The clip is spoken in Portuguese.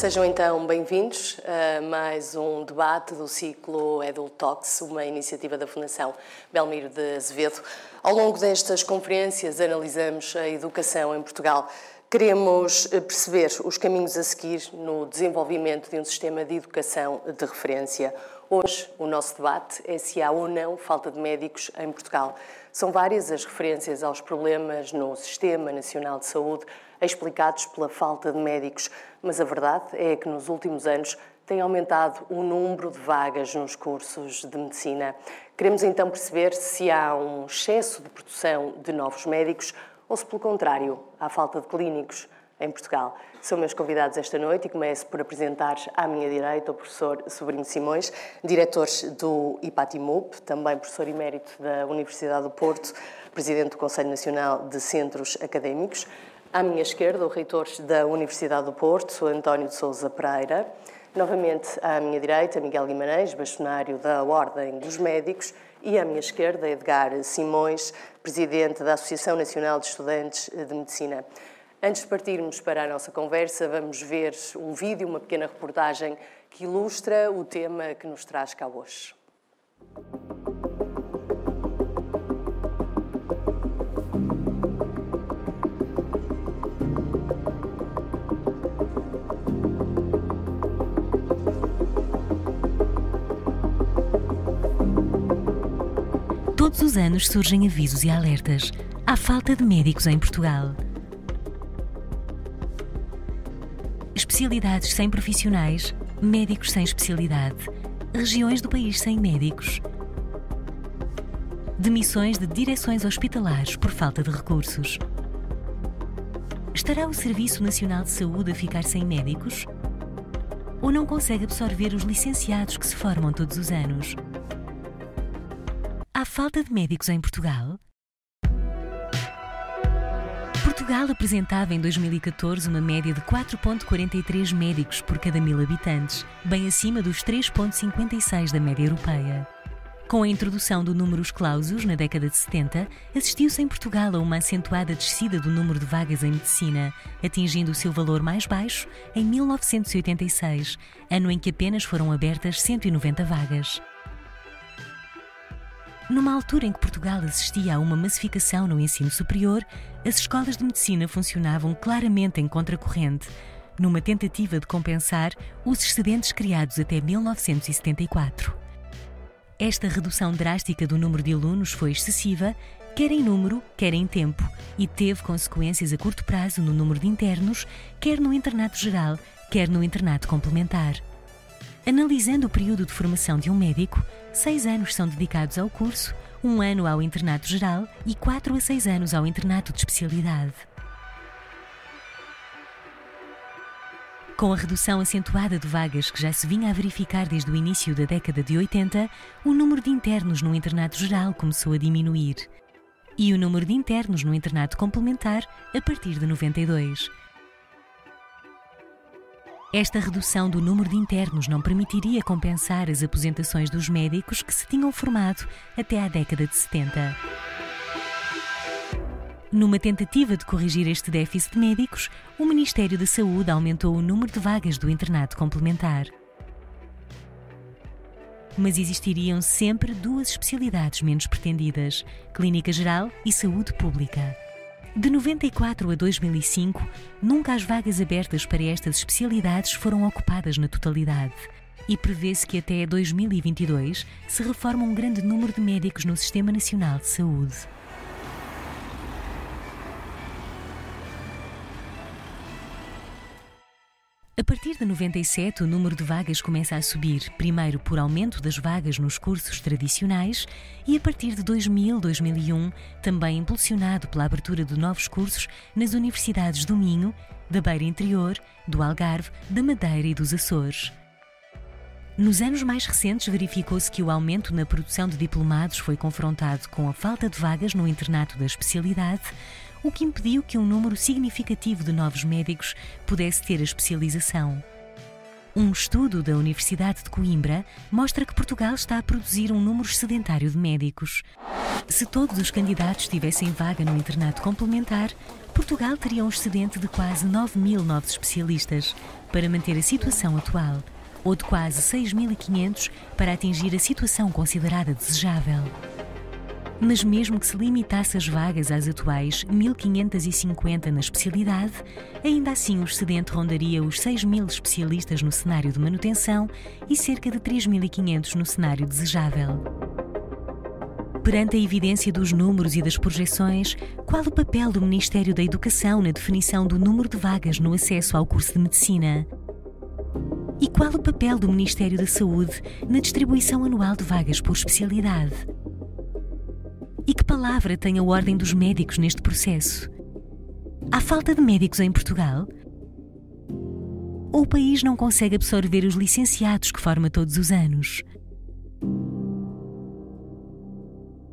Sejam então bem-vindos a mais um debate do ciclo Edul Talks, uma iniciativa da Fundação Belmiro de Azevedo. Ao longo destas conferências analisamos a educação em Portugal. Queremos eh, perceber os caminhos a seguir no desenvolvimento de um sistema de educação de referência. Hoje, o nosso debate é se há ou não falta de médicos em Portugal. São várias as referências aos problemas no Sistema Nacional de Saúde explicados pela falta de médicos, mas a verdade é que nos últimos anos tem aumentado o número de vagas nos cursos de medicina. Queremos então perceber se há um excesso de produção de novos médicos ou se, pelo contrário, há falta de clínicos em Portugal. São meus convidados esta noite e começo por apresentar à minha direita o professor Sobrinho Simões, diretor do IPATIMUP, também professor emérito da Universidade do Porto, presidente do Conselho Nacional de Centros Académicos. À minha esquerda, o reitor da Universidade do Porto, António de Souza Pereira. Novamente à minha direita, Miguel Guimarães, bastonário da Ordem dos Médicos. E à minha esquerda, Edgar Simões, presidente da Associação Nacional de Estudantes de Medicina. Antes de partirmos para a nossa conversa, vamos ver um vídeo, uma pequena reportagem que ilustra o tema que nos traz cá hoje. Todos os anos surgem avisos e alertas à falta de médicos em Portugal. Especialidades sem profissionais, médicos sem especialidade, regiões do país sem médicos. Demissões de direções hospitalares por falta de recursos. Estará o Serviço Nacional de Saúde a ficar sem médicos? Ou não consegue absorver os licenciados que se formam todos os anos? Há falta de médicos em Portugal? Portugal apresentava em 2014 uma média de 4,43 médicos por cada mil habitantes, bem acima dos 3,56 da média europeia. Com a introdução do números clausus na década de 70, assistiu-se em Portugal a uma acentuada descida do número de vagas em medicina, atingindo o seu valor mais baixo em 1986, ano em que apenas foram abertas 190 vagas. Numa altura em que Portugal assistia a uma massificação no ensino superior, as escolas de medicina funcionavam claramente em contracorrente, numa tentativa de compensar os excedentes criados até 1974. Esta redução drástica do número de alunos foi excessiva, quer em número, quer em tempo, e teve consequências a curto prazo no número de internos, quer no internato geral, quer no internato complementar. Analisando o período de formação de um médico, seis anos são dedicados ao curso, um ano ao internato geral e quatro a seis anos ao internato de especialidade. Com a redução acentuada de vagas que já se vinha a verificar desde o início da década de 80, o número de internos no internato geral começou a diminuir. E o número de internos no internato complementar a partir de 92. Esta redução do número de internos não permitiria compensar as aposentações dos médicos que se tinham formado até à década de 70. Numa tentativa de corrigir este déficit de médicos, o Ministério da Saúde aumentou o número de vagas do internato complementar. Mas existiriam sempre duas especialidades menos pretendidas: Clínica Geral e Saúde Pública. De 94 a 2005, nunca as vagas abertas para estas especialidades foram ocupadas na totalidade. E prevê-se que até 2022 se reforma um grande número de médicos no Sistema Nacional de Saúde. A partir de 97, o número de vagas começa a subir, primeiro por aumento das vagas nos cursos tradicionais e a partir de 2000-2001, também impulsionado pela abertura de novos cursos nas universidades do Minho, da Beira Interior, do Algarve, da Madeira e dos Açores. Nos anos mais recentes, verificou-se que o aumento na produção de diplomados foi confrontado com a falta de vagas no internato da especialidade, o que impediu que um número significativo de novos médicos pudesse ter a especialização. Um estudo da Universidade de Coimbra mostra que Portugal está a produzir um número sedentário de médicos. Se todos os candidatos tivessem vaga no internato complementar, Portugal teria um excedente de quase 9 mil novos especialistas, para manter a situação atual, ou de quase 6.500 para atingir a situação considerada desejável. Mas mesmo que se limitasse as vagas às atuais 1.550 na especialidade, ainda assim o excedente rondaria os 6.000 especialistas no cenário de manutenção e cerca de 3.500 no cenário desejável. Perante a evidência dos números e das projeções, qual o papel do Ministério da Educação na definição do número de vagas no acesso ao curso de medicina? E qual o papel do Ministério da Saúde na distribuição anual de vagas por especialidade? Palavra tem a Ordem dos Médicos neste processo? Há falta de médicos em Portugal? Ou o país não consegue absorver os licenciados que forma todos os anos?